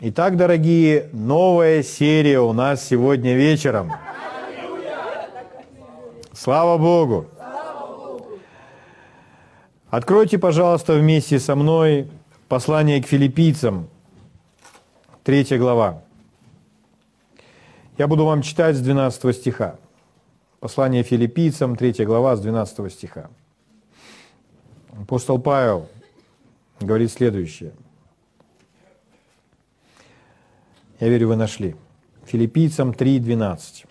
Итак, дорогие, новая серия у нас сегодня вечером. Слава Богу! Откройте, пожалуйста, вместе со мной послание к филиппийцам, третья глава. Я буду вам читать с 12 стиха. Послание филиппийцам, третья глава, с 12 стиха. Апостол Павел говорит следующее – Я верю, вы нашли. Филиппийцам 3.12.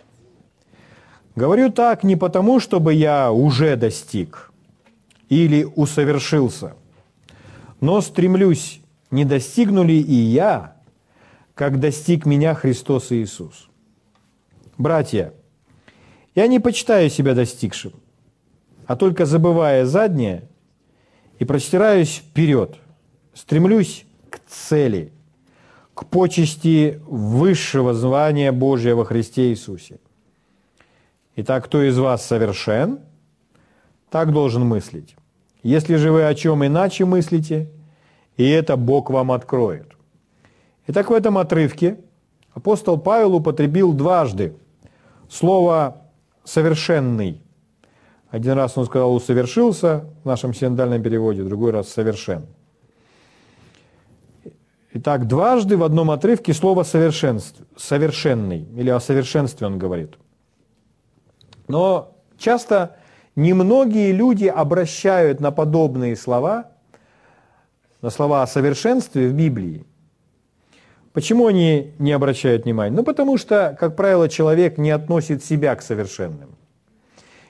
Говорю так не потому, чтобы я уже достиг или усовершился, но стремлюсь, не достигну ли и я, как достиг меня Христос Иисус. Братья, я не почитаю себя достигшим, а только забывая заднее и простираюсь вперед, стремлюсь к цели – к почести высшего звания Божия во Христе Иисусе. Итак, кто из вас совершен, так должен мыслить. Если же вы о чем иначе мыслите, и это Бог вам откроет. Итак, в этом отрывке апостол Павел употребил дважды слово «совершенный». Один раз он сказал «усовершился» в нашем синодальном переводе, другой раз «совершен». Итак, дважды в одном отрывке слово совершенств, «совершенный» или «о совершенстве» он говорит. Но часто немногие люди обращают на подобные слова, на слова о совершенстве в Библии. Почему они не обращают внимания? Ну, потому что, как правило, человек не относит себя к совершенным.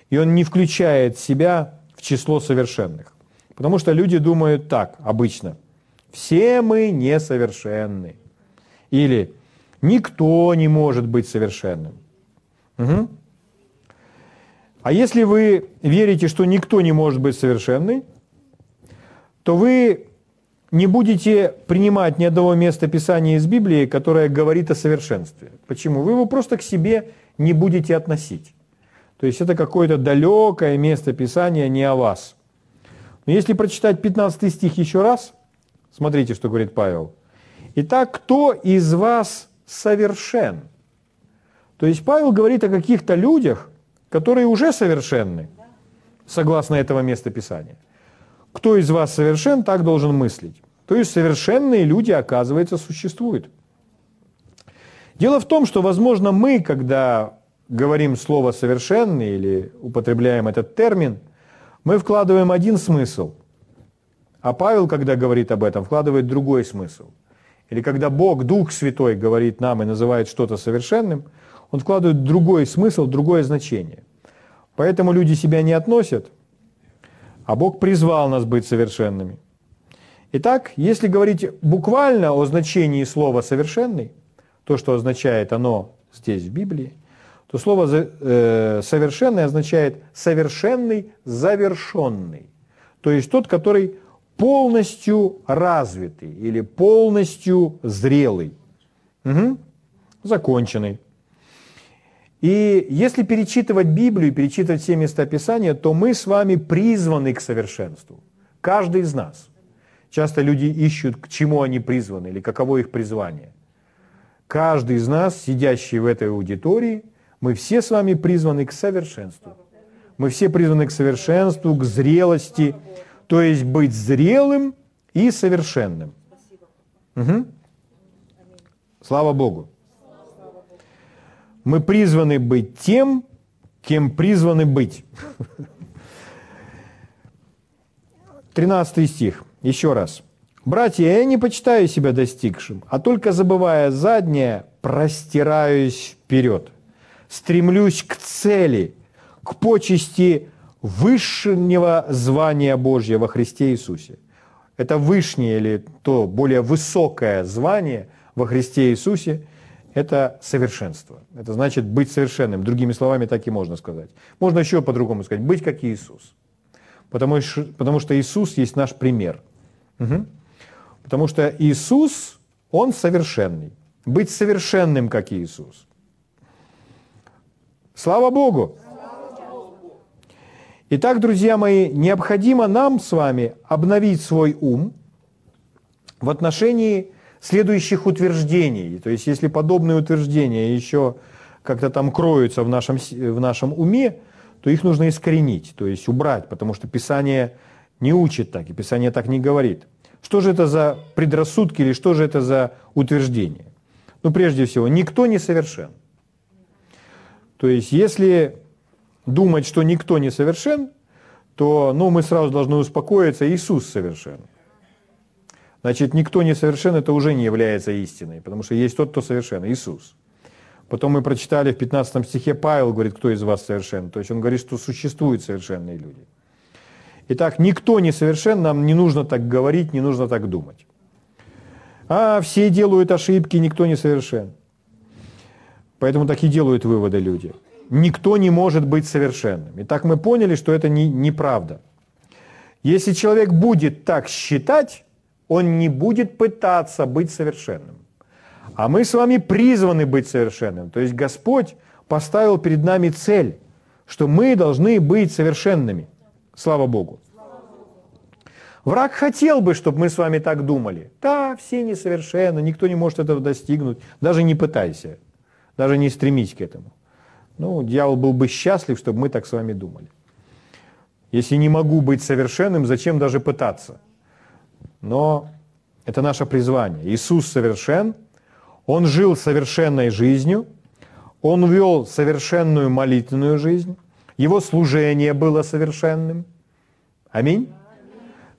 И он не включает себя в число совершенных. Потому что люди думают так обычно – все мы несовершенны. Или никто не может быть совершенным. Угу. А если вы верите, что никто не может быть совершенный, то вы не будете принимать ни одного места Писания из Библии, которое говорит о совершенстве. Почему? Вы его просто к себе не будете относить. То есть это какое-то далекое место Писания не о вас. Но если прочитать 15 стих еще раз, Смотрите, что говорит Павел. Итак, кто из вас совершен? То есть Павел говорит о каких-то людях, которые уже совершенны, согласно этого места Писания. Кто из вас совершен, так должен мыслить. То есть совершенные люди, оказывается, существуют. Дело в том, что, возможно, мы, когда говорим слово «совершенный» или употребляем этот термин, мы вкладываем один смысл – а Павел, когда говорит об этом, вкладывает другой смысл. Или когда Бог, Дух Святой, говорит нам и называет что-то совершенным, он вкладывает другой смысл, другое значение. Поэтому люди себя не относят, а Бог призвал нас быть совершенными. Итак, если говорить буквально о значении слова «совершенный», то, что означает оно здесь в Библии, то слово э, «совершенный» означает «совершенный, завершенный». То есть тот, который полностью развитый или полностью зрелый, угу. законченный. И если перечитывать Библию, перечитывать все места Писания, то мы с вами призваны к совершенству. Каждый из нас. Часто люди ищут, к чему они призваны или каково их призвание. Каждый из нас, сидящий в этой аудитории, мы все с вами призваны к совершенству. Мы все призваны к совершенству, к зрелости, то есть быть зрелым и совершенным. Угу. Слава Богу. Мы призваны быть тем, кем призваны быть. 13 стих, еще раз. «Братья, я не почитаю себя достигшим, а только забывая заднее, простираюсь вперед, стремлюсь к цели, к почести высшего звания Божьего во Христе Иисусе. Это высшее или то более высокое звание во Христе Иисусе – это совершенство. Это значит быть совершенным. Другими словами, так и можно сказать. Можно еще по-другому сказать – быть как Иисус. Потому, потому что Иисус есть наш пример. Угу. Потому что Иисус, Он совершенный. Быть совершенным, как Иисус. Слава Богу! Итак, друзья мои, необходимо нам с вами обновить свой ум в отношении следующих утверждений. То есть если подобные утверждения еще как-то там кроются в нашем, в нашем уме, то их нужно искоренить, то есть убрать, потому что Писание не учит так, и Писание так не говорит. Что же это за предрассудки или что же это за утверждение? Ну, прежде всего, никто не совершен. То есть, если думать, что никто не совершен, то ну, мы сразу должны успокоиться, Иисус совершен. Значит, никто не совершен, это уже не является истиной, потому что есть тот, кто совершен, Иисус. Потом мы прочитали в 15 стихе, Павел говорит, кто из вас совершен. То есть он говорит, что существуют совершенные люди. Итак, никто не совершен, нам не нужно так говорить, не нужно так думать. А все делают ошибки, никто не совершен. Поэтому так и делают выводы люди. Никто не может быть совершенным. Итак, мы поняли, что это не, неправда. Если человек будет так считать, он не будет пытаться быть совершенным. А мы с вами призваны быть совершенным. То есть Господь поставил перед нами цель, что мы должны быть совершенными. Слава Богу. Враг хотел бы, чтобы мы с вами так думали. Да, все несовершенны, никто не может этого достигнуть. Даже не пытайся, даже не стремись к этому. Ну, дьявол был бы счастлив, чтобы мы так с вами думали. Если не могу быть совершенным, зачем даже пытаться? Но это наше призвание. Иисус совершен, Он жил совершенной жизнью, Он вел совершенную молитвенную жизнь, Его служение было совершенным. Аминь.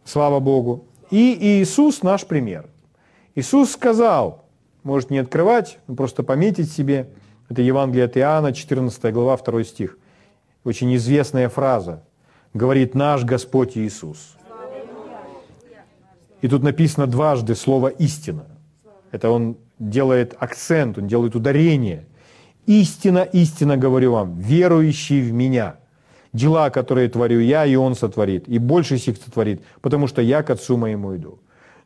Слава Богу. И Иисус наш пример. Иисус сказал, может не открывать, просто пометить себе, это Евангелие от Иоанна, 14 глава, 2 стих. Очень известная фраза. Говорит наш Господь Иисус. И тут написано дважды слово «истина». Это он делает акцент, он делает ударение. «Истина, истина говорю вам, верующий в Меня, дела, которые творю я, и Он сотворит, и больше сих сотворит, потому что я к Отцу моему иду».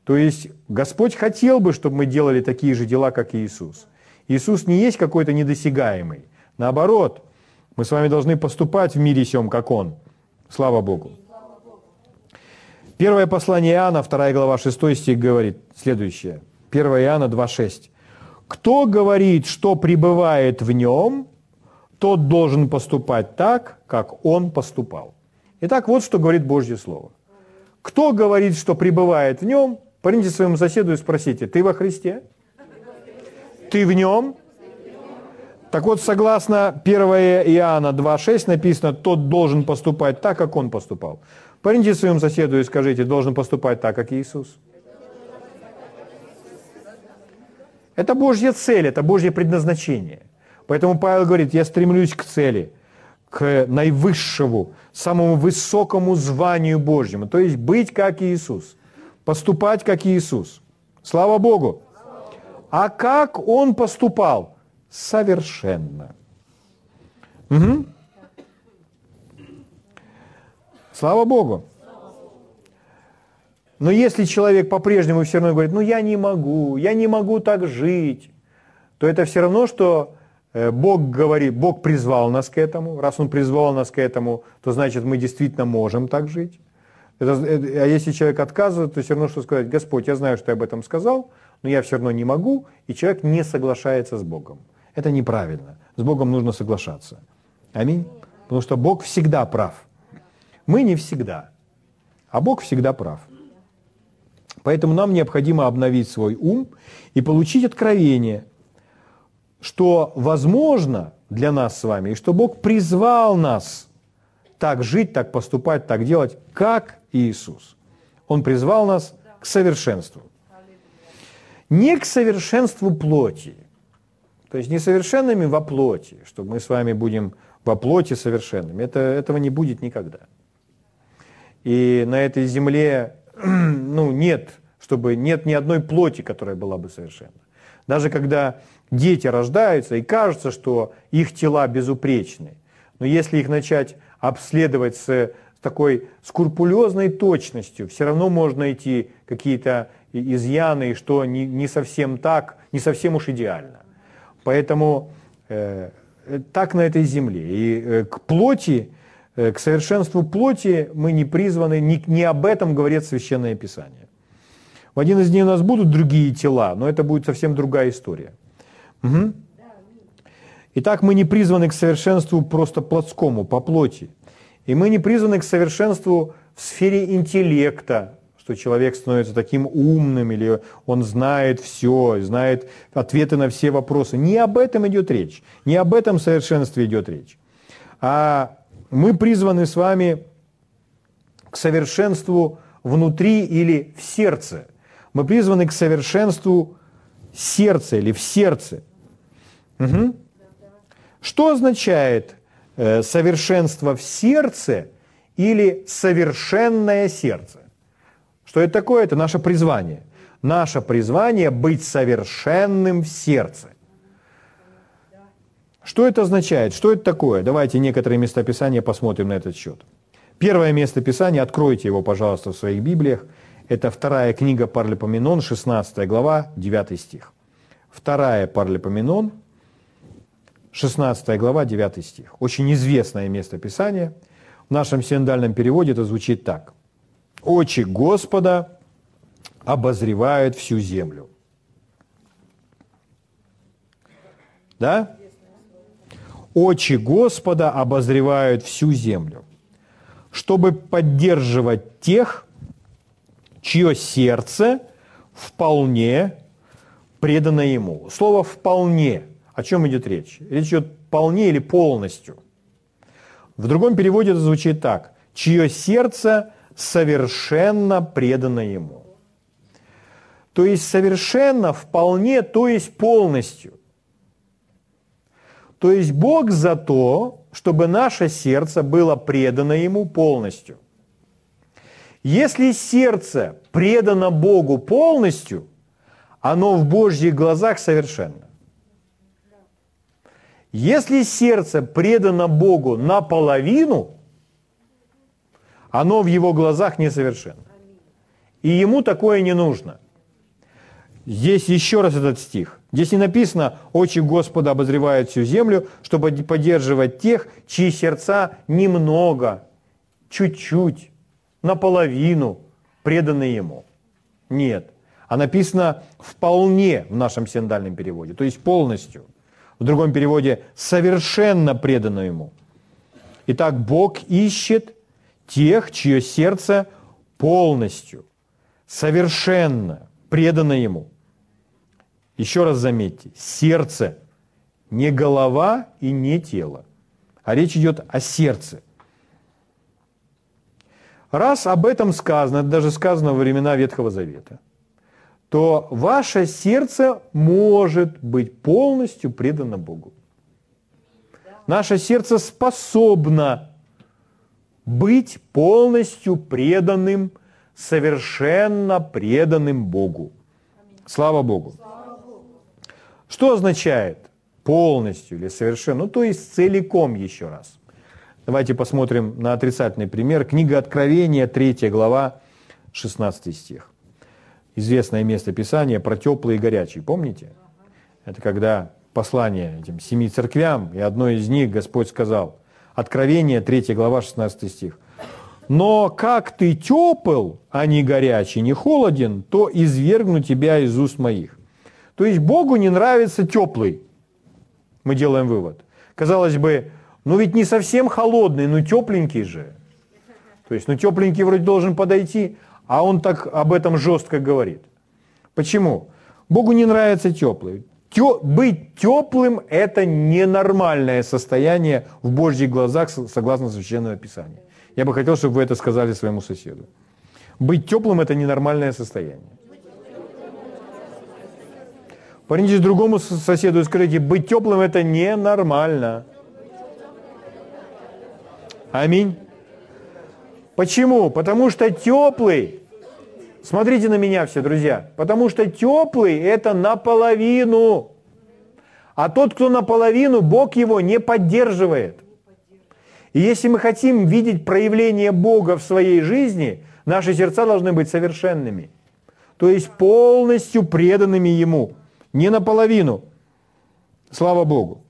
То есть Господь хотел бы, чтобы мы делали такие же дела, как Иисус. Иисус не есть какой-то недосягаемый. Наоборот, мы с вами должны поступать в мире сем, как Он. Слава Богу. Первое послание Иоанна, 2 глава, 6 стих говорит следующее. 1 Иоанна 2,6. «Кто говорит, что пребывает в нем, тот должен поступать так, как он поступал». Итак, вот что говорит Божье Слово. Кто говорит, что пребывает в нем, парните своему соседу и спросите, ты во Христе? Ты в нем? Так вот, согласно 1 Иоанна 2,6 написано, тот должен поступать так, как он поступал. Парните своему соседу и скажите, должен поступать так, как Иисус. Это Божья цель, это Божье предназначение. Поэтому Павел говорит, я стремлюсь к цели, к наивысшему, самому высокому званию Божьему, то есть быть как Иисус, поступать как Иисус. Слава Богу! А как Он поступал? Совершенно. Угу. Слава Богу. Но если человек по-прежнему все равно говорит, ну я не могу, я не могу так жить, то это все равно, что э, Бог говорит, Бог призвал нас к этому. Раз Он призвал нас к этому, то значит мы действительно можем так жить. Это, а если человек отказывает, то все равно, что сказать, Господь, я знаю, что ты об этом сказал, но я все равно не могу, и человек не соглашается с Богом. Это неправильно. С Богом нужно соглашаться. Аминь. Потому что Бог всегда прав. Мы не всегда, а Бог всегда прав. Поэтому нам необходимо обновить свой ум и получить откровение, что возможно для нас с вами, и что Бог призвал нас так жить, так поступать, так делать, как Иисус. Он призвал нас к совершенству. Не к совершенству плоти, то есть несовершенными во плоти, что мы с вами будем во плоти совершенными. Это, этого не будет никогда. И на этой земле ну, нет, чтобы нет ни одной плоти, которая была бы совершенна. Даже когда дети рождаются, и кажется, что их тела безупречны, но если их начать обследовать с такой скрупулезной точностью, все равно можно найти какие-то изъяны, что не, не совсем так, не совсем уж идеально. Поэтому э, так на этой земле. И э, к плоти Э, к совершенству плоти мы не призваны, не, не об этом говорит Священное Писание. В один из дней у нас будут другие тела, но это будет совсем другая история. Угу. Итак, мы не призваны к совершенству просто плотскому, по плоти. И мы не призваны к совершенству в сфере интеллекта, что человек становится таким умным, или он знает все, знает ответы на все вопросы. Не об этом идет речь, не об этом совершенстве идет речь. А мы призваны с вами к совершенству внутри или в сердце. Мы призваны к совершенству сердца или в сердце. Угу. Что означает совершенство в сердце или совершенное сердце? Что это такое? Это наше призвание. Наше призвание быть совершенным в сердце. Что это означает? Что это такое? Давайте некоторые местописания посмотрим на этот счет. Первое место Писания, откройте его, пожалуйста, в своих Библиях. Это вторая книга Парлипоменон, 16 глава, 9 стих. Вторая Парлипоменон, 16 глава, 9 стих. Очень известное место Писания. В нашем синдальном переводе это звучит так. «Очи Господа обозревают всю землю». Да? очи Господа обозревают всю землю, чтобы поддерживать тех, чье сердце вполне предано Ему. Слово «вполне» о чем идет речь? Речь идет «вполне» или «полностью». В другом переводе это звучит так. «Чье сердце совершенно предано Ему». То есть совершенно, вполне, то есть полностью. То есть Бог за то, чтобы наше сердце было предано Ему полностью. Если сердце предано Богу полностью, оно в Божьих глазах совершенно. Если сердце предано Богу наполовину, оно в Его глазах несовершенно. И Ему такое не нужно. Здесь еще раз этот стих. Здесь не написано «Очи Господа обозревают всю землю, чтобы поддерживать тех, чьи сердца немного, чуть-чуть, наполовину преданы Ему». Нет. А написано «вполне» в нашем синдальном переводе, то есть полностью. В другом переводе «совершенно предано Ему». Итак, Бог ищет тех, чье сердце полностью, совершенно предано Ему. Еще раз заметьте, сердце не голова и не тело, а речь идет о сердце. Раз об этом сказано, это даже сказано во времена Ветхого Завета, то ваше сердце может быть полностью предано Богу. Наше сердце способно быть полностью преданным, совершенно преданным Богу. Слава Богу. Что означает полностью или совершенно? Ну, то есть целиком еще раз. Давайте посмотрим на отрицательный пример. Книга Откровения, 3 глава, 16 стих. Известное место Писания про теплый и горячий. Помните? Это когда послание этим семи церквям, и одной из них Господь сказал, Откровение, 3 глава, 16 стих. «Но как ты тепл, а не горячий, не холоден, то извергну тебя из уст моих». То есть Богу не нравится теплый. Мы делаем вывод. Казалось бы, ну ведь не совсем холодный, но тепленький же. То есть, ну тепленький вроде должен подойти, а он так об этом жестко говорит. Почему? Богу не нравится теплый. Тё, быть теплым – это ненормальное состояние в Божьих глазах, согласно Священного Писания. Я бы хотел, чтобы вы это сказали своему соседу. Быть теплым – это ненормальное состояние. Повернитесь другому соседу и скажите, быть теплым – это ненормально. Аминь. Почему? Потому что теплый, смотрите на меня все, друзья, потому что теплый – это наполовину. А тот, кто наполовину, Бог его не поддерживает. И если мы хотим видеть проявление Бога в своей жизни, наши сердца должны быть совершенными. То есть полностью преданными Ему не наполовину. Слава Богу.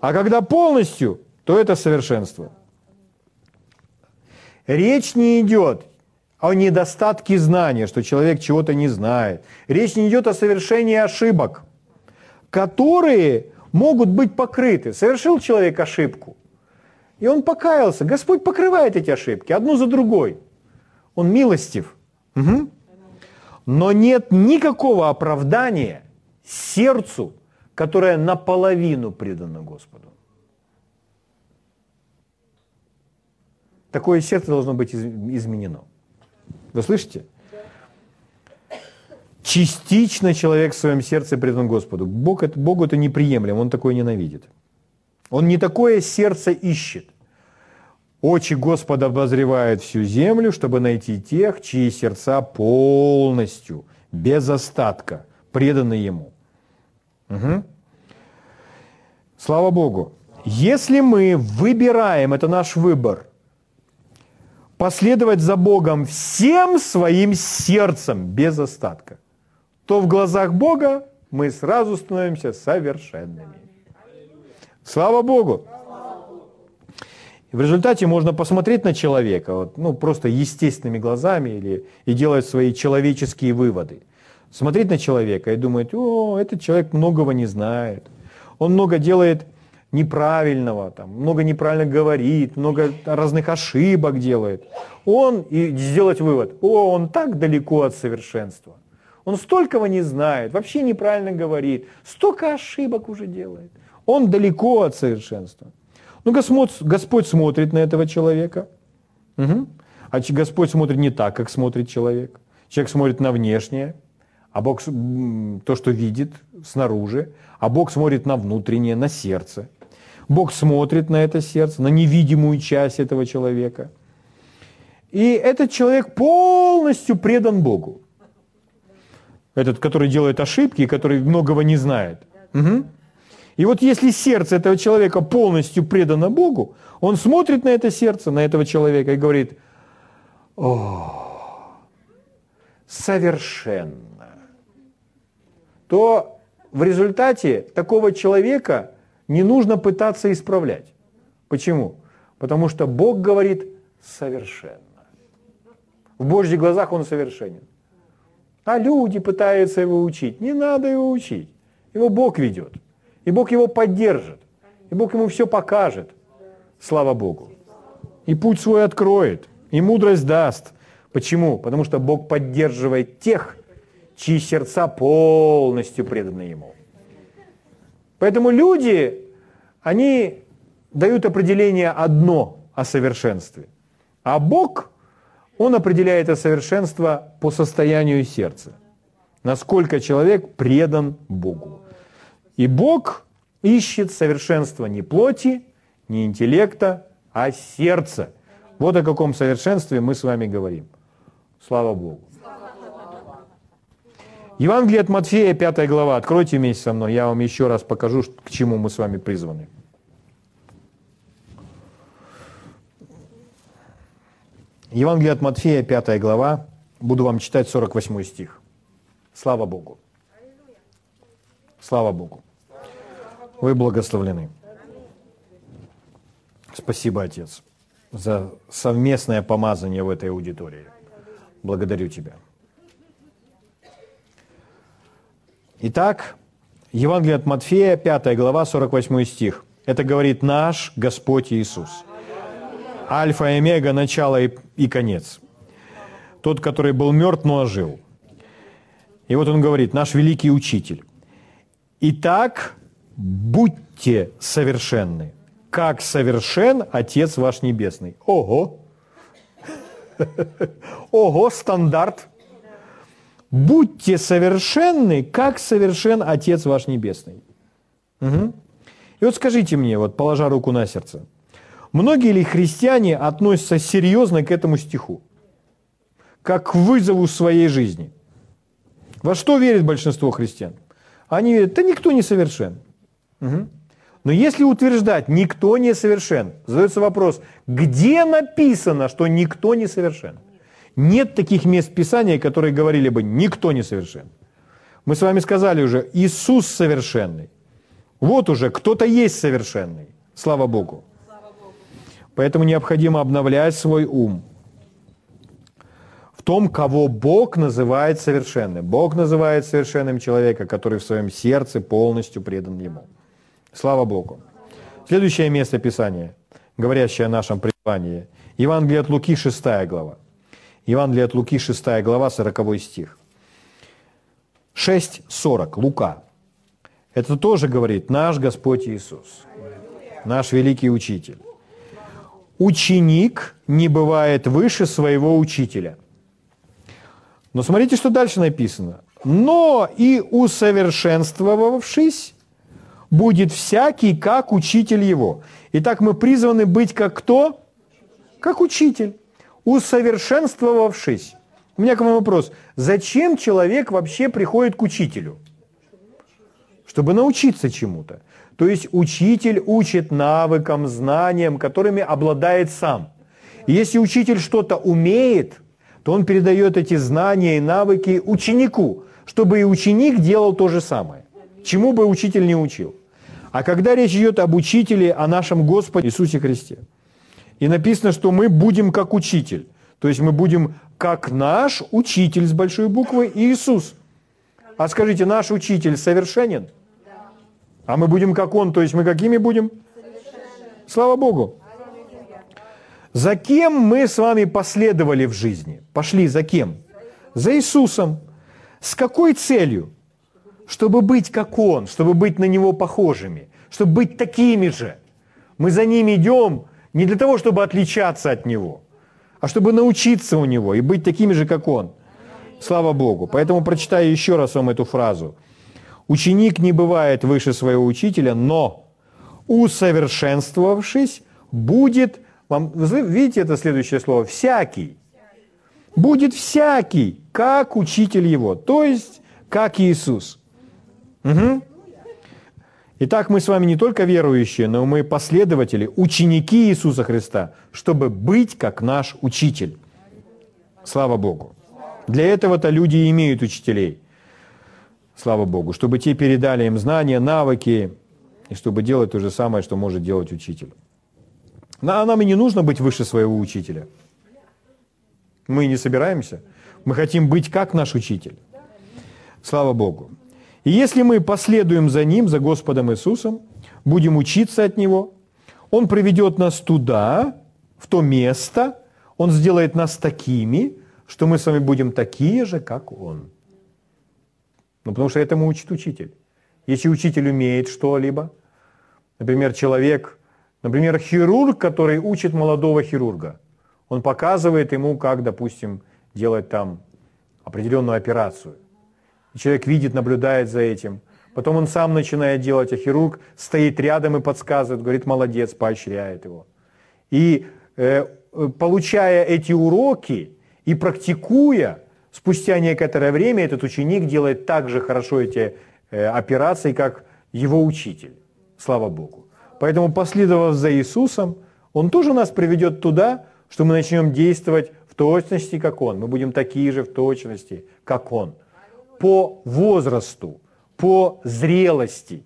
А когда полностью, то это совершенство. Речь не идет о недостатке знания, что человек чего-то не знает. Речь не идет о совершении ошибок, которые могут быть покрыты. Совершил человек ошибку, и он покаялся. Господь покрывает эти ошибки, одну за другой. Он милостив. Угу. Но нет никакого оправдания сердцу, которое наполовину предано Господу. Такое сердце должно быть изменено. Вы слышите? Частично человек в своем сердце предан Господу. Бог, это, Богу это неприемлемо, Он такое ненавидит. Он не такое сердце ищет. Очи Господа обозревают всю землю, чтобы найти тех, чьи сердца полностью, без остатка, преданы Ему. Угу. Слава Богу. Если мы выбираем, это наш выбор, последовать за Богом всем своим сердцем, без остатка, то в глазах Бога мы сразу становимся совершенными. Слава Богу! в результате можно посмотреть на человека, вот, ну, просто естественными глазами или, и делать свои человеческие выводы. Смотреть на человека и думать, о, этот человек многого не знает. Он много делает неправильного, там, много неправильно говорит, много разных ошибок делает. Он, и сделать вывод, о, он так далеко от совершенства. Он столького не знает, вообще неправильно говорит, столько ошибок уже делает. Он далеко от совершенства. Ну, Господь, Господь смотрит на этого человека. Угу. А Господь смотрит не так, как смотрит человек. Человек смотрит на внешнее, а Бог то, что видит снаружи, а Бог смотрит на внутреннее, на сердце. Бог смотрит на это сердце, на невидимую часть этого человека. И этот человек полностью предан Богу. Этот, который делает ошибки, который многого не знает. Угу. И вот если сердце этого человека полностью предано Богу, он смотрит на это сердце, на этого человека и говорит, о, совершенно. То в результате такого человека не нужно пытаться исправлять. Почему? Потому что Бог говорит совершенно. В Божьих глазах он совершенен. А люди пытаются его учить. Не надо его учить. Его Бог ведет. И Бог его поддержит. И Бог ему все покажет. Слава Богу. И путь свой откроет. И мудрость даст. Почему? Потому что Бог поддерживает тех, чьи сердца полностью преданы Ему. Поэтому люди, они дают определение одно о совершенстве. А Бог, Он определяет это совершенство по состоянию сердца. Насколько человек предан Богу. И Бог ищет совершенство не плоти, не интеллекта, а сердца. Вот о каком совершенстве мы с вами говорим. Слава Богу. Евангелие от Матфея, 5 глава. Откройте вместе со мной, я вам еще раз покажу, к чему мы с вами призваны. Евангелие от Матфея, 5 глава. Буду вам читать 48 стих. Слава Богу. Слава Богу. Вы благословлены. Спасибо, Отец, за совместное помазание в этой аудитории. Благодарю Тебя. Итак, Евангелие от Матфея, 5 глава, 48 стих. Это говорит наш Господь Иисус. Альфа и Омега, начало и, и конец. Тот, который был мертв, но ожил. И вот он говорит, наш великий учитель. Итак, будьте совершенны, как совершен Отец ваш Небесный. Ого! Ого, стандарт. Будьте совершенны, как совершен Отец ваш Небесный. Угу. И вот скажите мне, вот положа руку на сердце, многие ли христиане относятся серьезно к этому стиху? Как к вызову своей жизни? Во что верит большинство христиан? Они верят, да никто не совершен. Угу. Но если утверждать, никто не совершен, задается вопрос, где написано, что никто не совершен? Нет таких мест Писания, которые говорили бы, никто не совершен. Мы с вами сказали уже, Иисус совершенный. Вот уже, кто-то есть совершенный. Слава Богу. Поэтому необходимо обновлять свой ум. том, кого Бог называет совершенным. Бог называет совершенным человека, который в своем сердце полностью предан Ему. Слава Богу. Следующее место Писания, говорящее о нашем призвании. Евангелие от Луки, 6 глава. Евангелие от Луки, 6 глава, 40 стих. 6.40, Лука. Это тоже говорит наш Господь Иисус, наш великий учитель. Ученик не бывает выше своего учителя. Но смотрите, что дальше написано. Но и усовершенствовавшись, будет всякий, как учитель его. Итак, мы призваны быть как кто? Как учитель. Усовершенствовавшись. У меня к вам вопрос. Зачем человек вообще приходит к учителю? Чтобы научиться чему-то. То есть учитель учит навыкам, знаниям, которыми обладает сам. И если учитель что-то умеет, то он передает эти знания и навыки ученику, чтобы и ученик делал то же самое. Чему бы учитель не учил. А когда речь идет об учителе, о нашем Господе Иисусе Христе, и написано, что мы будем как учитель, то есть мы будем как наш учитель с большой буквы Иисус. А скажите, наш учитель совершенен? А мы будем как он, то есть мы какими будем? Слава Богу. За кем мы с вами последовали в жизни? Пошли за кем? За Иисусом. С какой целью? Чтобы быть как Он, чтобы быть на Него похожими, чтобы быть такими же. Мы за Ним идем не для того, чтобы отличаться от Него, а чтобы научиться у Него и быть такими же, как Он. Слава Богу. Поэтому прочитаю еще раз вам эту фразу – Ученик не бывает выше своего учителя, но усовершенствовавшись, будет, вам, видите это следующее слово, всякий. Будет всякий, как учитель его, то есть как Иисус. Угу. Итак, мы с вами не только верующие, но мы последователи, ученики Иисуса Христа, чтобы быть как наш учитель. Слава Богу. Для этого-то люди имеют учителей – слава Богу, чтобы те передали им знания, навыки, и чтобы делать то же самое, что может делать учитель. А нам и не нужно быть выше своего учителя. Мы не собираемся. Мы хотим быть как наш учитель. Слава Богу. И если мы последуем за Ним, за Господом Иисусом, будем учиться от Него, Он приведет нас туда, в то место, Он сделает нас такими, что мы с вами будем такие же, как Он. Ну, потому что этому учит учитель. Если учитель умеет что-либо, например, человек, например, хирург, который учит молодого хирурга, он показывает ему, как, допустим, делать там определенную операцию. Человек видит, наблюдает за этим. Потом он сам начинает делать, а хирург стоит рядом и подсказывает, говорит, молодец, поощряет его. И э, получая эти уроки и практикуя, Спустя некоторое время этот ученик делает так же хорошо эти э, операции, как его учитель. Слава Богу. Поэтому, последовав за Иисусом, Он тоже нас приведет туда, что мы начнем действовать в точности, как Он. Мы будем такие же в точности, как Он. По возрасту, по зрелости.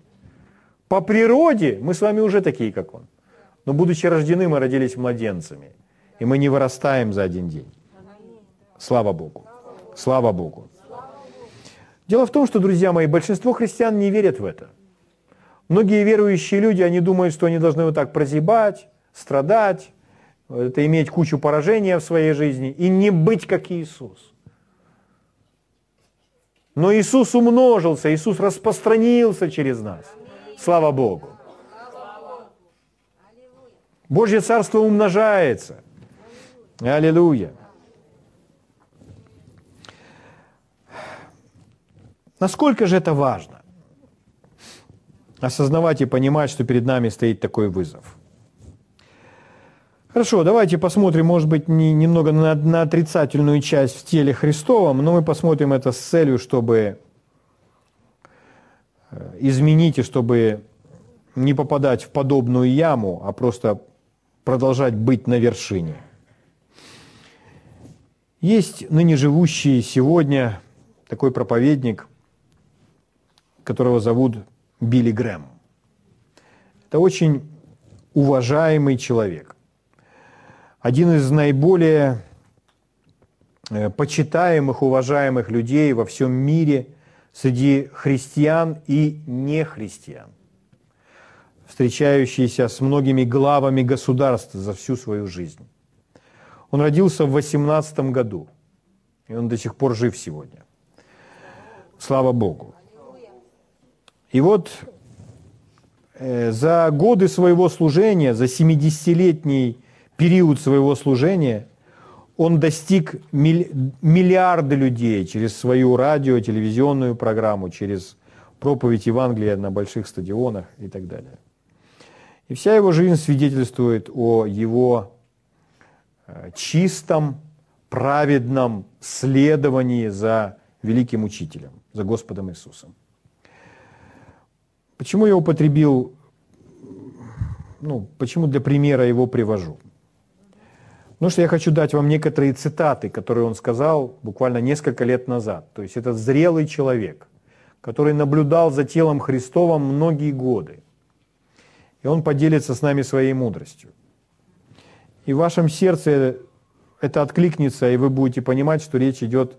По природе мы с вами уже такие, как Он. Но будучи рождены, мы родились младенцами. И мы не вырастаем за один день. Слава Богу. Слава Богу. Дело в том, что, друзья мои, большинство христиан не верят в это. Многие верующие люди, они думают, что они должны вот так прозябать, страдать, это иметь кучу поражения в своей жизни и не быть как Иисус. Но Иисус умножился, Иисус распространился через нас. Слава Богу. Божье Царство умножается. Аллилуйя. Насколько же это важно? Осознавать и понимать, что перед нами стоит такой вызов. Хорошо, давайте посмотрим, может быть, не, немного на, на отрицательную часть в теле Христовом, но мы посмотрим это с целью, чтобы э, изменить и чтобы не попадать в подобную яму, а просто продолжать быть на вершине. Есть ныне живущий сегодня такой проповедник – которого зовут Билли Грэм. Это очень уважаемый человек. Один из наиболее э, почитаемых, уважаемых людей во всем мире среди христиан и нехристиан, встречающийся с многими главами государств за всю свою жизнь. Он родился в 18 году, и он до сих пор жив сегодня. Слава Богу. И вот э, за годы своего служения, за 70-летний период своего служения, он достиг миллиарда людей через свою радио, телевизионную программу, через проповедь Евангелия на больших стадионах и так далее. И вся его жизнь свидетельствует о его э, чистом, праведном следовании за великим учителем, за Господом Иисусом. Почему я употребил, ну, почему для примера его привожу? Потому что я хочу дать вам некоторые цитаты, которые он сказал буквально несколько лет назад. То есть это зрелый человек, который наблюдал за телом Христовым многие годы. И он поделится с нами своей мудростью. И в вашем сердце это откликнется, и вы будете понимать, что речь идет,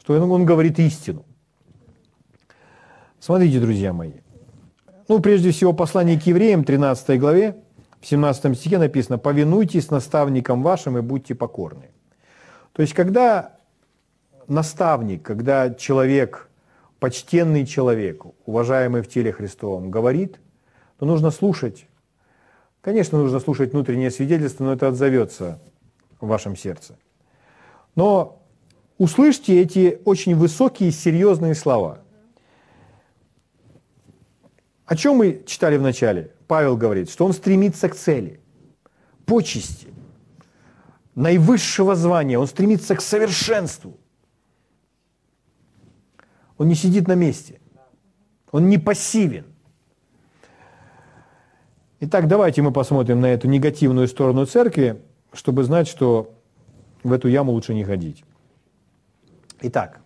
что он говорит истину. Смотрите, друзья мои, ну, прежде всего, послание к евреям, 13 главе, в 17 стихе написано, «Повинуйтесь наставникам вашим и будьте покорны». То есть, когда наставник, когда человек, почтенный человек, уважаемый в теле Христовом, говорит, то нужно слушать. Конечно, нужно слушать внутреннее свидетельство, но это отзовется в вашем сердце. Но услышьте эти очень высокие, серьезные слова – о чем мы читали в начале? Павел говорит, что он стремится к цели, почести, наивысшего звания, он стремится к совершенству. Он не сидит на месте, он не пассивен. Итак, давайте мы посмотрим на эту негативную сторону церкви, чтобы знать, что в эту яму лучше не ходить. Итак,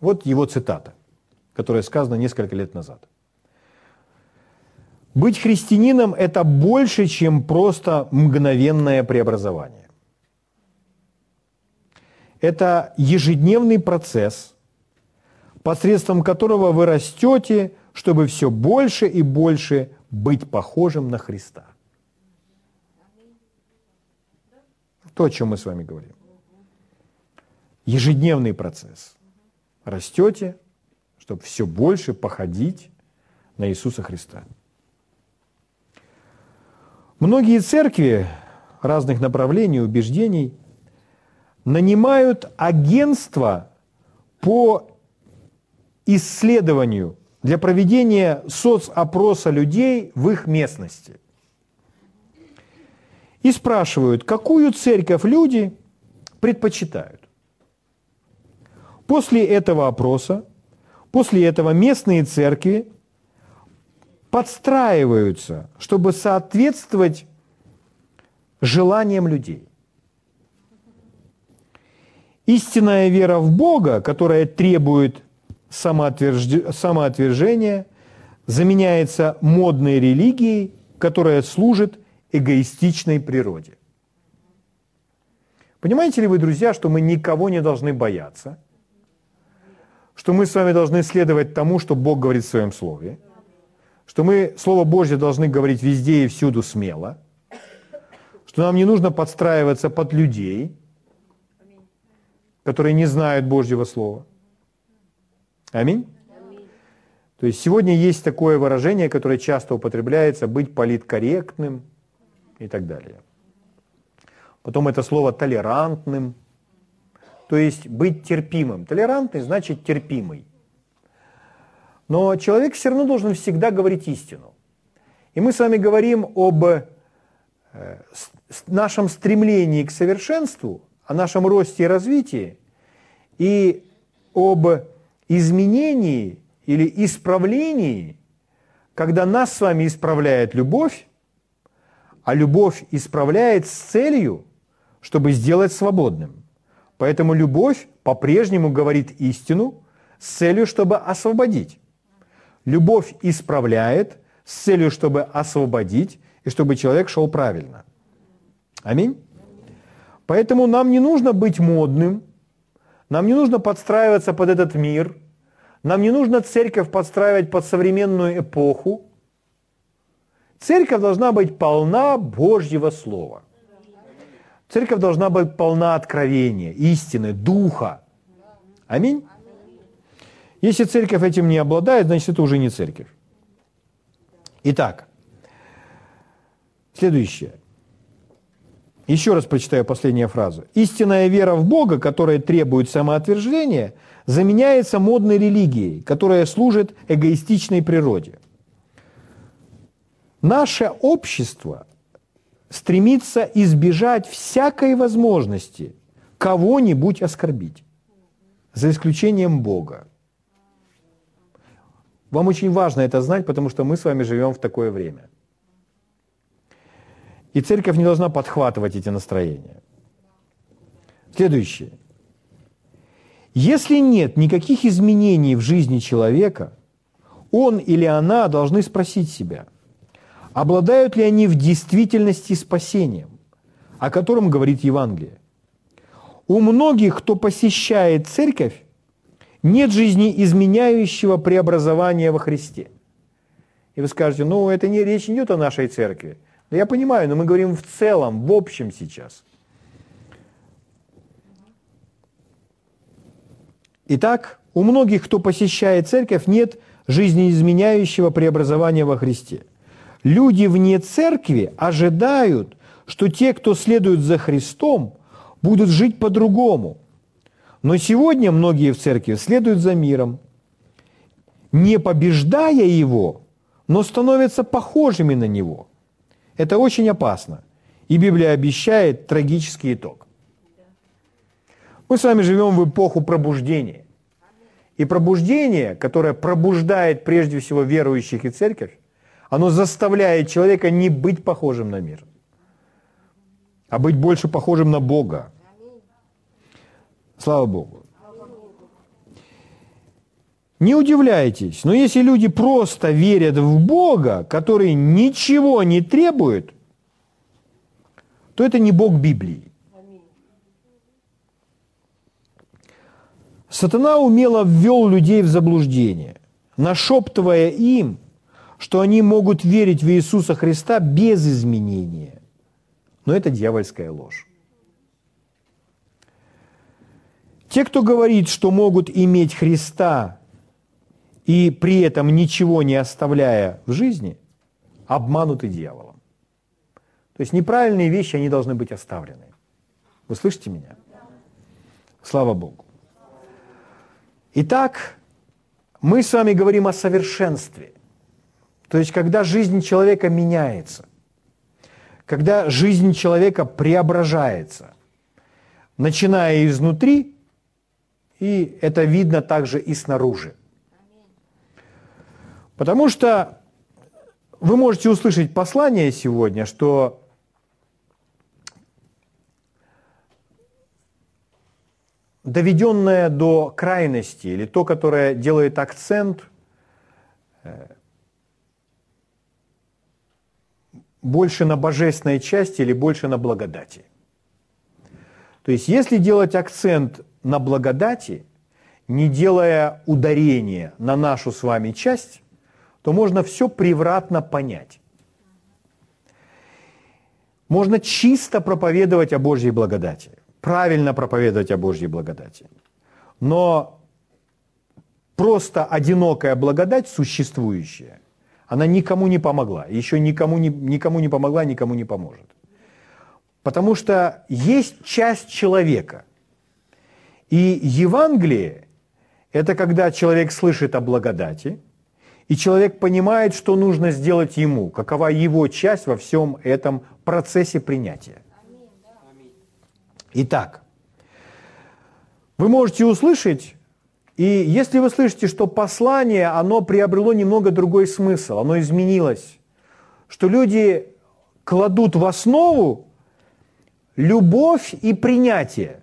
вот его цитата, которая сказана несколько лет назад. Быть христианином – это больше, чем просто мгновенное преобразование. Это ежедневный процесс, посредством которого вы растете, чтобы все больше и больше быть похожим на Христа. То, о чем мы с вами говорим. Ежедневный процесс. Растете, чтобы все больше походить на Иисуса Христа. Многие церкви разных направлений, убеждений нанимают агентство по исследованию для проведения соцопроса людей в их местности. И спрашивают, какую церковь люди предпочитают. После этого опроса, после этого местные церкви подстраиваются, чтобы соответствовать желаниям людей. Истинная вера в Бога, которая требует самоотвержения, заменяется модной религией, которая служит эгоистичной природе. Понимаете ли вы, друзья, что мы никого не должны бояться, что мы с вами должны следовать тому, что Бог говорит в Своем Слове – что мы Слово Божье должны говорить везде и всюду смело, что нам не нужно подстраиваться под людей, которые не знают Божьего Слова. Аминь? То есть сегодня есть такое выражение, которое часто употребляется, быть политкорректным и так далее. Потом это слово толерантным, то есть быть терпимым. Толерантный значит терпимый. Но человек все равно должен всегда говорить истину. И мы с вами говорим об э, нашем стремлении к совершенству, о нашем росте и развитии, и об изменении или исправлении, когда нас с вами исправляет любовь, а любовь исправляет с целью, чтобы сделать свободным. Поэтому любовь по-прежнему говорит истину с целью, чтобы освободить. Любовь исправляет с целью, чтобы освободить и чтобы человек шел правильно. Аминь. Поэтому нам не нужно быть модным, Нам не нужно подстраиваться под этот мир. Нам не нужно церковь подстраивать под современную эпоху. Церковь должна быть полна Божьего Слова. Церковь должна быть полна откровения, истины, духа. Аминь. Если церковь этим не обладает, значит это уже не церковь. Итак, следующее. Еще раз прочитаю последнюю фразу. Истинная вера в Бога, которая требует самоотверждения, заменяется модной религией, которая служит эгоистичной природе. Наше общество стремится избежать всякой возможности кого-нибудь оскорбить, за исключением Бога. Вам очень важно это знать, потому что мы с вами живем в такое время. И церковь не должна подхватывать эти настроения. Следующее. Если нет никаких изменений в жизни человека, он или она должны спросить себя, обладают ли они в действительности спасением, о котором говорит Евангелие. У многих, кто посещает церковь, нет жизни изменяющего преобразования во Христе. И вы скажете, ну это не речь идет о нашей церкви. Да я понимаю, но мы говорим в целом, в общем сейчас. Итак, у многих, кто посещает церковь, нет жизнеизменяющего преобразования во Христе. Люди вне церкви ожидают, что те, кто следует за Христом, будут жить по-другому. Но сегодня многие в церкви следуют за миром, не побеждая его, но становятся похожими на него. Это очень опасно. И Библия обещает трагический итог. Мы с вами живем в эпоху пробуждения. И пробуждение, которое пробуждает прежде всего верующих и церковь, оно заставляет человека не быть похожим на мир, а быть больше похожим на Бога. Слава Богу. Не удивляйтесь, но если люди просто верят в Бога, который ничего не требует, то это не Бог Библии. Сатана умело ввел людей в заблуждение, нашептывая им, что они могут верить в Иисуса Христа без изменения. Но это дьявольская ложь. Те, кто говорит, что могут иметь Христа и при этом ничего не оставляя в жизни, обмануты дьяволом. То есть неправильные вещи, они должны быть оставлены. Вы слышите меня? Слава Богу. Итак, мы с вами говорим о совершенстве. То есть, когда жизнь человека меняется, когда жизнь человека преображается, начиная изнутри, и это видно также и снаружи. Потому что вы можете услышать послание сегодня, что доведенное до крайности, или то, которое делает акцент э, больше на божественной части или больше на благодати. То есть, если делать акцент на благодати, не делая ударения на нашу с вами часть, то можно все превратно понять. Можно чисто проповедовать о Божьей благодати, правильно проповедовать о Божьей благодати. Но просто одинокая благодать существующая, она никому не помогла, еще никому не, никому не помогла, никому не поможет. Потому что есть часть человека. И Евангелие – это когда человек слышит о благодати – и человек понимает, что нужно сделать ему, какова его часть во всем этом процессе принятия. Итак, вы можете услышать, и если вы слышите, что послание, оно приобрело немного другой смысл, оно изменилось, что люди кладут в основу любовь и принятие,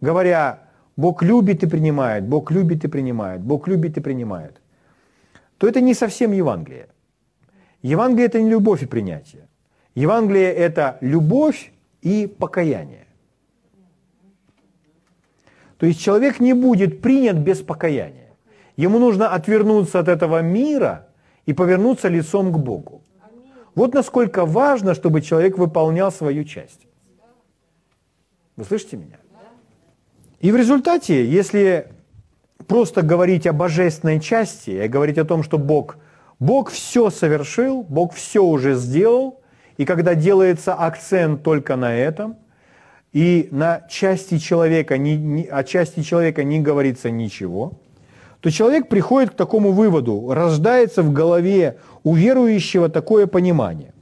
говоря, Бог любит и принимает, Бог любит и принимает, Бог любит и принимает то это не совсем Евангелие. Евангелие – это не любовь и принятие. Евангелие – это любовь и покаяние. То есть человек не будет принят без покаяния. Ему нужно отвернуться от этого мира и повернуться лицом к Богу. Вот насколько важно, чтобы человек выполнял свою часть. Вы слышите меня? И в результате, если просто говорить о божественной части и говорить о том, что Бог, Бог все совершил, Бог все уже сделал, и когда делается акцент только на этом, и на части человека, не, не, о части человека не говорится ничего, то человек приходит к такому выводу, рождается в голове у верующего такое понимание,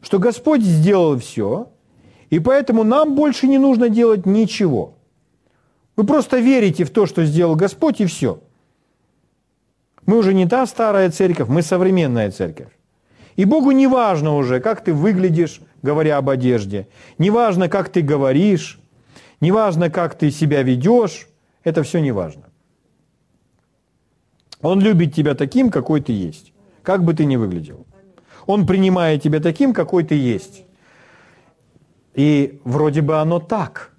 что Господь сделал все, и поэтому нам больше не нужно делать ничего. Вы просто верите в то, что сделал Господь, и все. Мы уже не та старая церковь, мы современная церковь. И Богу не важно уже, как ты выглядишь, говоря об одежде, не важно, как ты говоришь, не важно, как ты себя ведешь, это все не важно. Он любит тебя таким, какой ты есть, как бы ты ни выглядел. Он принимает тебя таким, какой ты есть. И вроде бы оно так,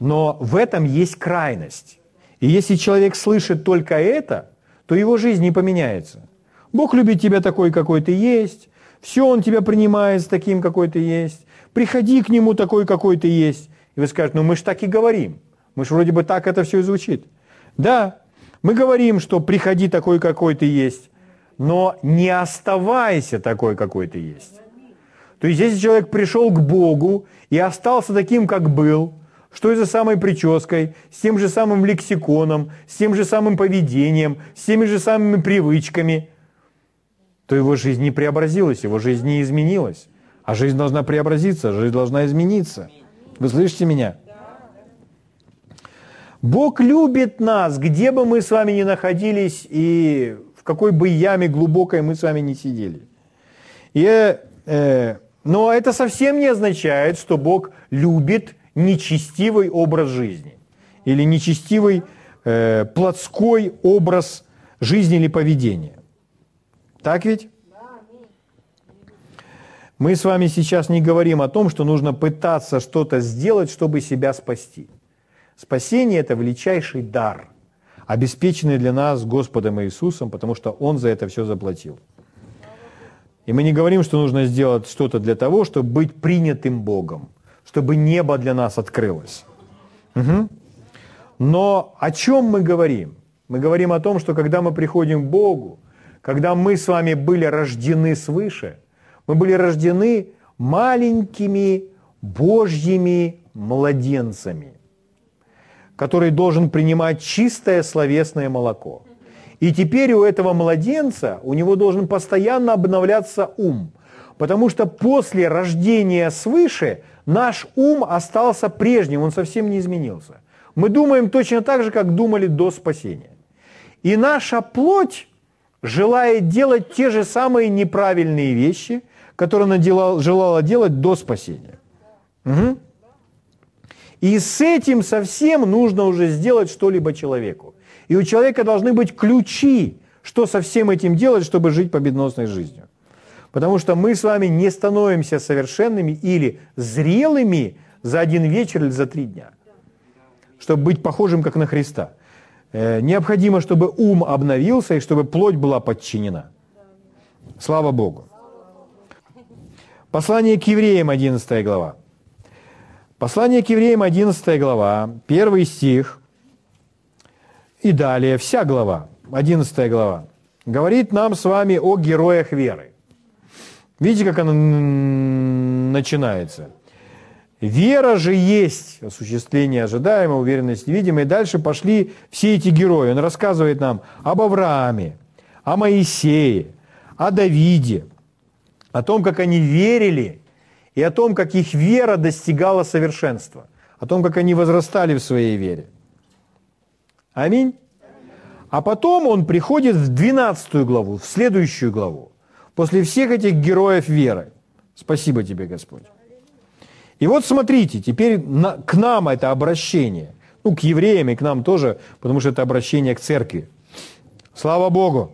но в этом есть крайность. И если человек слышит только это, то его жизнь не поменяется. Бог любит тебя такой, какой ты есть, все Он тебя принимает с таким, какой ты есть, приходи к Нему такой, какой ты есть. И вы скажете, ну мы же так и говорим, мы же вроде бы так это все и звучит. Да, мы говорим, что приходи такой, какой ты есть, но не оставайся такой, какой ты есть. То есть, если человек пришел к Богу и остался таким, как был, с той же самой прической, с тем же самым лексиконом, с тем же самым поведением, с теми же самыми привычками, то его жизнь не преобразилась, его жизнь не изменилась. А жизнь должна преобразиться, жизнь должна измениться. Вы слышите меня? Бог любит нас, где бы мы с вами ни находились и в какой бы яме глубокой мы с вами не сидели. И, э, но это совсем не означает, что Бог любит нечестивый образ жизни или нечестивый э, плотской образ жизни или поведения. Так ведь? Мы с вами сейчас не говорим о том, что нужно пытаться что-то сделать, чтобы себя спасти. Спасение – это величайший дар, обеспеченный для нас Господом Иисусом, потому что Он за это все заплатил. И мы не говорим, что нужно сделать что-то для того, чтобы быть принятым Богом, чтобы небо для нас открылось. Угу. Но о чем мы говорим? Мы говорим о том, что когда мы приходим к Богу, когда мы с вами были рождены свыше, мы были рождены маленькими Божьими младенцами который должен принимать чистое словесное молоко. И теперь у этого младенца, у него должен постоянно обновляться ум, потому что после рождения свыше наш ум остался прежним, он совсем не изменился. Мы думаем точно так же, как думали до спасения. И наша плоть желает делать те же самые неправильные вещи, которые она делала, желала делать до спасения. Угу. И с этим совсем нужно уже сделать что-либо человеку. И у человека должны быть ключи, что со всем этим делать, чтобы жить победоносной жизнью. Потому что мы с вами не становимся совершенными или зрелыми за один вечер или за три дня, чтобы быть похожим как на Христа. Э, необходимо, чтобы ум обновился и чтобы плоть была подчинена. Слава Богу. Послание к евреям, 11 глава. Послание к евреям, 11 глава, 1 стих и далее, вся глава, 11 глава, говорит нам с вами о героях веры. Видите, как она начинается? Вера же есть осуществление ожидаемой, уверенность невидимой. И дальше пошли все эти герои. Он рассказывает нам об Аврааме, о Моисее, о Давиде, о том, как они верили и о том, как их вера достигала совершенства, о том, как они возрастали в своей вере. Аминь. А потом он приходит в 12 главу, в следующую главу, после всех этих героев веры. Спасибо тебе, Господь. И вот смотрите, теперь на, к нам это обращение. Ну, к евреям и к нам тоже, потому что это обращение к церкви. Слава Богу.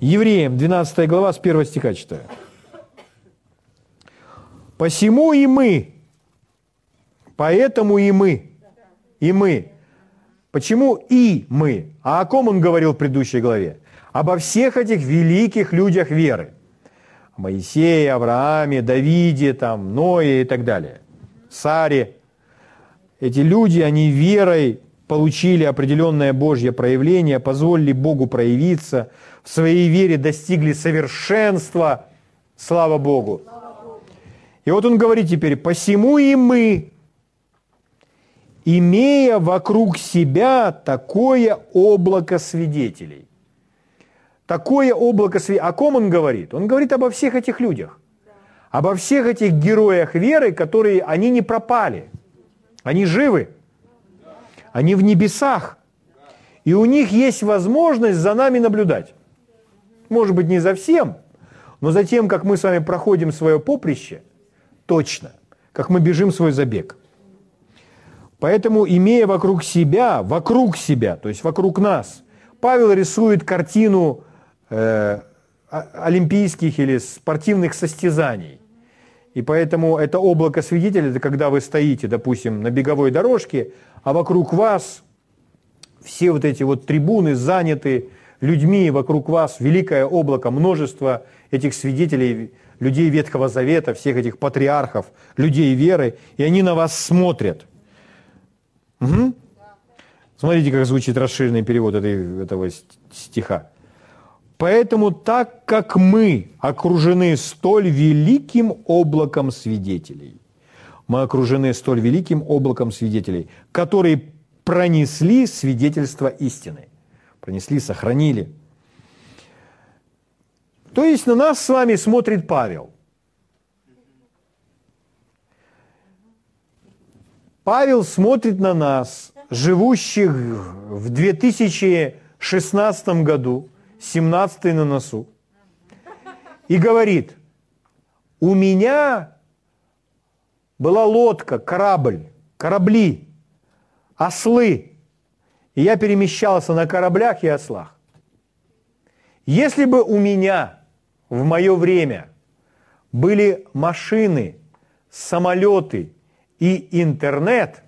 Евреям, 12 глава, с 1 стиха читаю. Посему и мы, поэтому и мы, и мы, Почему и мы? А о ком он говорил в предыдущей главе? Обо всех этих великих людях веры. Моисее, Аврааме, Давиде, там, Ное и так далее. Саре. Эти люди, они верой получили определенное Божье проявление, позволили Богу проявиться, в своей вере достигли совершенства. Слава Богу. И вот он говорит теперь, посему и мы, имея вокруг себя такое облако свидетелей. Такое облако свидетелей. О ком он говорит? Он говорит обо всех этих людях. Обо всех этих героях веры, которые, они не пропали. Они живы. Они в небесах. И у них есть возможность за нами наблюдать. Может быть, не за всем, но за тем, как мы с вами проходим свое поприще, точно, как мы бежим свой забег – Поэтому, имея вокруг себя, вокруг себя, то есть вокруг нас, Павел рисует картину э, олимпийских или спортивных состязаний. И поэтому это облако свидетелей, это когда вы стоите, допустим, на беговой дорожке, а вокруг вас все вот эти вот трибуны заняты людьми, вокруг вас великое облако, множество этих свидетелей, людей Ветхого Завета, всех этих патриархов, людей веры, и они на вас смотрят – Угу. Смотрите, как звучит расширенный перевод этой, этого стиха. Поэтому так как мы окружены столь великим облаком свидетелей, мы окружены столь великим облаком свидетелей, которые пронесли свидетельство истины. Пронесли, сохранили. То есть на нас с вами смотрит Павел. Павел смотрит на нас, живущих в 2016 году, 17 на носу, и говорит, у меня была лодка, корабль, корабли, ослы, и я перемещался на кораблях и ослах. Если бы у меня в мое время были машины, самолеты и интернет,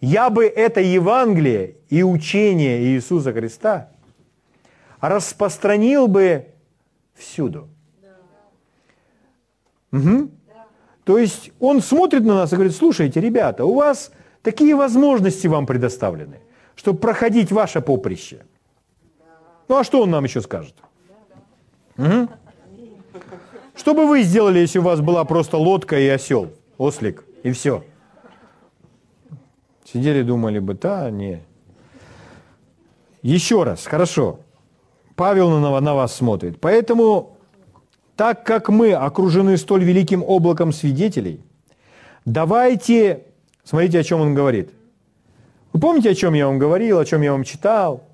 я бы это Евангелие и учение Иисуса Христа распространил бы всюду. Угу. То есть он смотрит на нас и говорит, слушайте, ребята, у вас такие возможности вам предоставлены, чтобы проходить ваше поприще. Ну а что он нам еще скажет? Угу. Что бы вы сделали, если у вас была просто лодка и осел? ослик, и все. Сидели, думали бы, да, не. Еще раз, хорошо. Павел на, вас смотрит. Поэтому, так как мы окружены столь великим облаком свидетелей, давайте, смотрите, о чем он говорит. Вы помните, о чем я вам говорил, о чем я вам читал?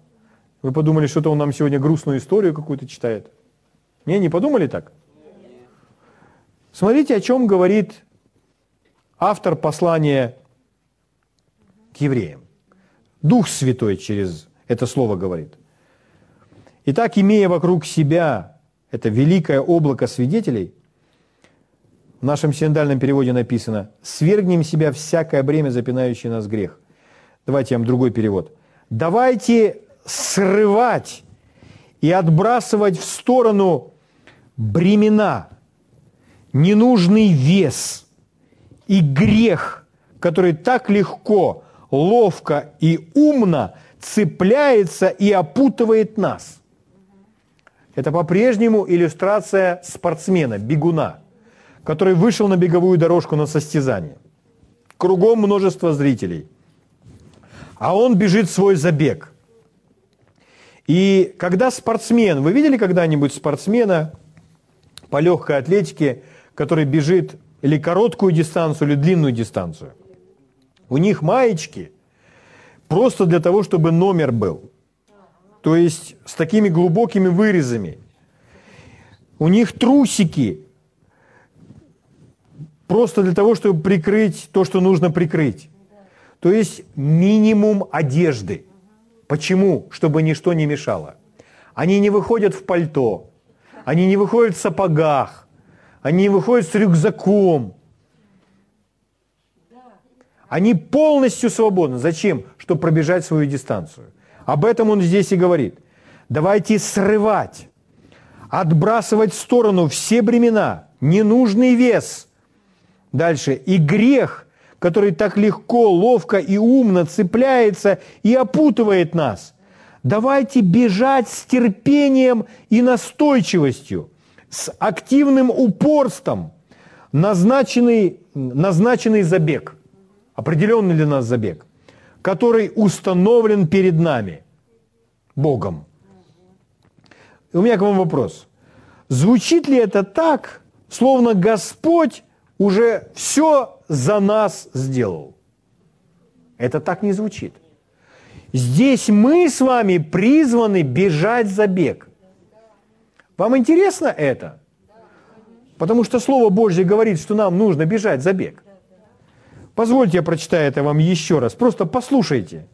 Вы подумали, что-то он нам сегодня грустную историю какую-то читает? Не, не подумали так? Смотрите, о чем говорит автор послания к евреям. Дух Святой через это слово говорит. Итак, имея вокруг себя это великое облако свидетелей, в нашем синодальном переводе написано «свергнем себя всякое бремя, запинающее нас грех». Давайте я вам другой перевод. Давайте срывать и отбрасывать в сторону бремена, ненужный вес – и грех, который так легко, ловко и умно цепляется и опутывает нас. Это по-прежнему иллюстрация спортсмена, бегуна, который вышел на беговую дорожку на состязание. Кругом множество зрителей. А он бежит свой забег. И когда спортсмен, вы видели когда-нибудь спортсмена по легкой атлетике, который бежит или короткую дистанцию, или длинную дистанцию. У них маечки просто для того, чтобы номер был. То есть с такими глубокими вырезами. У них трусики просто для того, чтобы прикрыть то, что нужно прикрыть. То есть минимум одежды. Почему? Чтобы ничто не мешало. Они не выходят в пальто, они не выходят в сапогах, они выходят с рюкзаком. Они полностью свободны. Зачем? Чтобы пробежать свою дистанцию. Об этом он здесь и говорит. Давайте срывать, отбрасывать в сторону все бремена, ненужный вес. Дальше. И грех, который так легко, ловко и умно цепляется и опутывает нас. Давайте бежать с терпением и настойчивостью, с активным упорством, назначенный, назначенный забег, определенный для нас забег, который установлен перед нами, Богом. У меня к вам вопрос. Звучит ли это так, словно Господь уже все за нас сделал? Это так не звучит. Здесь мы с вами призваны бежать за бег. Вам интересно это? Потому что Слово Божье говорит, что нам нужно бежать за бег. Позвольте я прочитаю это вам еще раз. Просто послушайте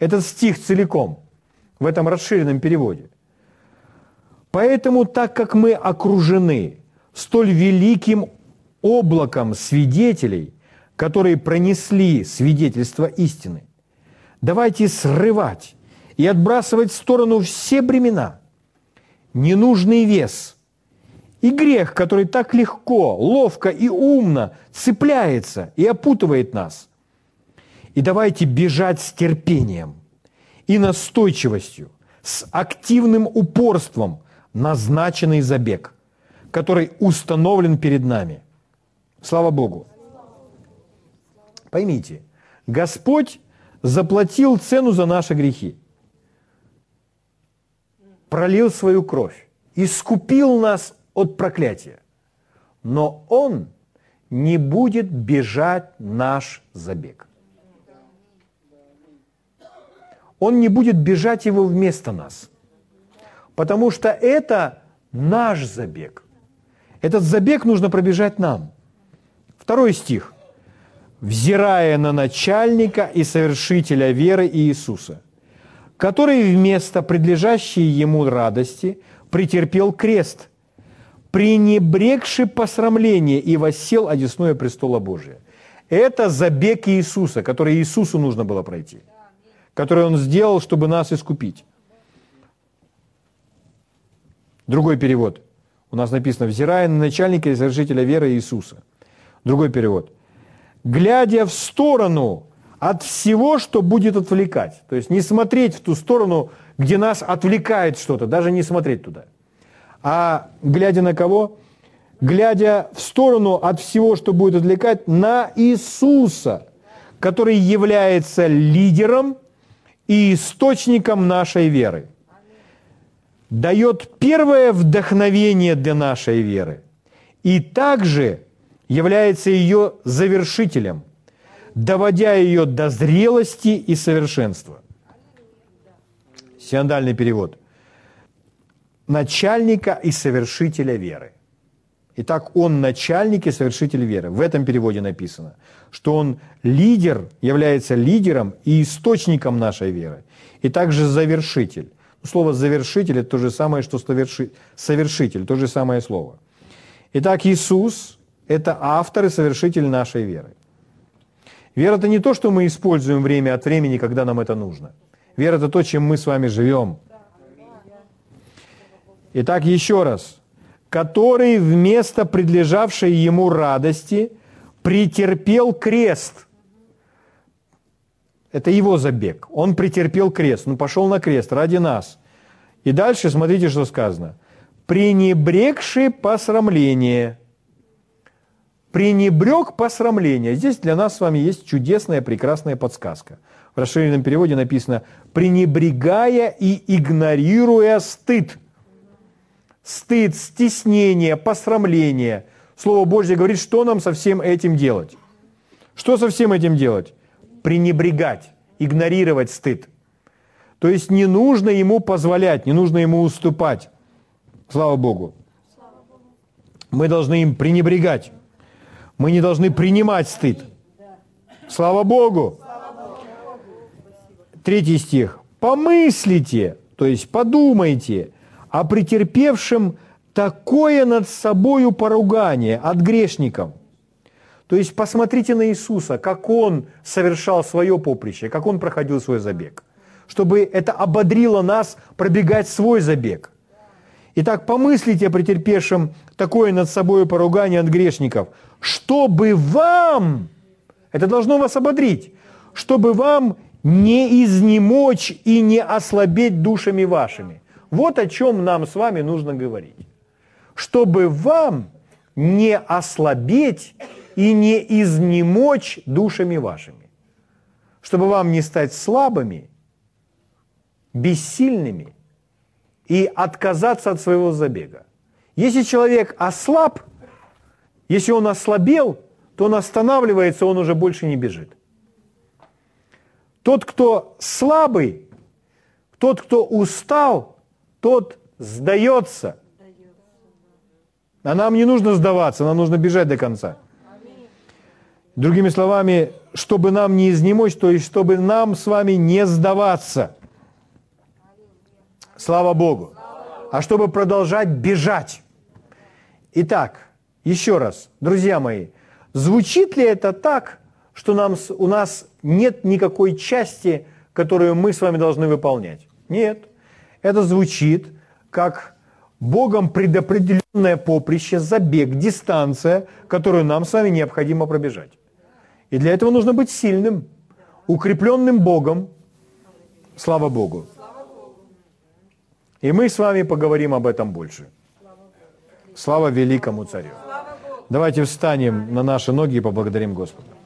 этот стих целиком в этом расширенном переводе. Поэтому, так как мы окружены столь великим облаком свидетелей, которые пронесли свидетельство истины, давайте срывать и отбрасывать в сторону все бремена, ненужный вес и грех, который так легко, ловко и умно цепляется и опутывает нас. И давайте бежать с терпением и настойчивостью, с активным упорством – назначенный забег, который установлен перед нами. Слава Богу. Поймите, Господь заплатил цену за наши грехи, пролил свою кровь, искупил нас от проклятия. Но Он не будет бежать наш забег. Он не будет бежать его вместо нас – Потому что это наш забег. Этот забег нужно пробежать нам. Второй стих. «Взирая на начальника и совершителя веры Иисуса, который вместо предлежащей ему радости претерпел крест, пренебрегший посрамление и воссел одесное престола Божия». Это забег Иисуса, который Иисусу нужно было пройти, который Он сделал, чтобы нас искупить. Другой перевод. У нас написано «взирая на начальника и совершителя веры Иисуса». Другой перевод. «Глядя в сторону от всего, что будет отвлекать». То есть не смотреть в ту сторону, где нас отвлекает что-то, даже не смотреть туда. А глядя на кого? Глядя в сторону от всего, что будет отвлекать, на Иисуса, который является лидером и источником нашей веры дает первое вдохновение для нашей веры и также является ее завершителем, доводя ее до зрелости и совершенства. Синодальный перевод. Начальника и совершителя веры. Итак, он начальник и совершитель веры. В этом переводе написано, что он лидер, является лидером и источником нашей веры, и также завершитель. Слово «завершитель» – это то же самое, что «совершитель», то же самое слово. Итак, Иисус – это автор и совершитель нашей веры. Вера – это не то, что мы используем время от времени, когда нам это нужно. Вера – это то, чем мы с вами живем. Итак, еще раз. «Который вместо предлежавшей ему радости претерпел крест». Это его забег. Он претерпел крест, он пошел на крест ради нас. И дальше смотрите, что сказано. Пренебрегший посрамление. Пренебрег посрамление. Здесь для нас с вами есть чудесная, прекрасная подсказка. В расширенном переводе написано «пренебрегая и игнорируя стыд». Стыд, стеснение, посрамление. Слово Божье говорит, что нам со всем этим делать. Что со всем этим делать? пренебрегать, игнорировать стыд. То есть не нужно ему позволять, не нужно ему уступать. Слава Богу. Мы должны им пренебрегать. Мы не должны принимать стыд. Слава Богу. Третий стих. Помыслите, то есть подумайте о претерпевшем такое над собою поругание от грешников, То есть посмотрите на Иисуса, как Он совершал свое поприще, как Он проходил свой забег, чтобы это ободрило нас пробегать свой забег. Итак, помыслите о претерпевшем такое над собой поругание от грешников, чтобы вам, это должно вас ободрить, чтобы вам не изнемочь и не ослабеть душами вашими. Вот о чем нам с вами нужно говорить. Чтобы вам не ослабеть и не изнемочь душами вашими. Чтобы вам не стать слабыми, бессильными и отказаться от своего забега. Если человек ослаб, если он ослабел, то он останавливается, он уже больше не бежит. Тот, кто слабый, тот, кто устал, тот сдается. А нам не нужно сдаваться, нам нужно бежать до конца. Другими словами, чтобы нам не изнемочь, то есть чтобы нам с вами не сдаваться. Слава Богу. А чтобы продолжать бежать. Итак, еще раз, друзья мои, звучит ли это так, что нам, у нас нет никакой части, которую мы с вами должны выполнять? Нет. Это звучит как Богом предопределенное поприще, забег, дистанция, которую нам с вами необходимо пробежать. И для этого нужно быть сильным, укрепленным Богом. Слава Богу. И мы с вами поговорим об этом больше. Слава великому царю. Давайте встанем на наши ноги и поблагодарим Господа.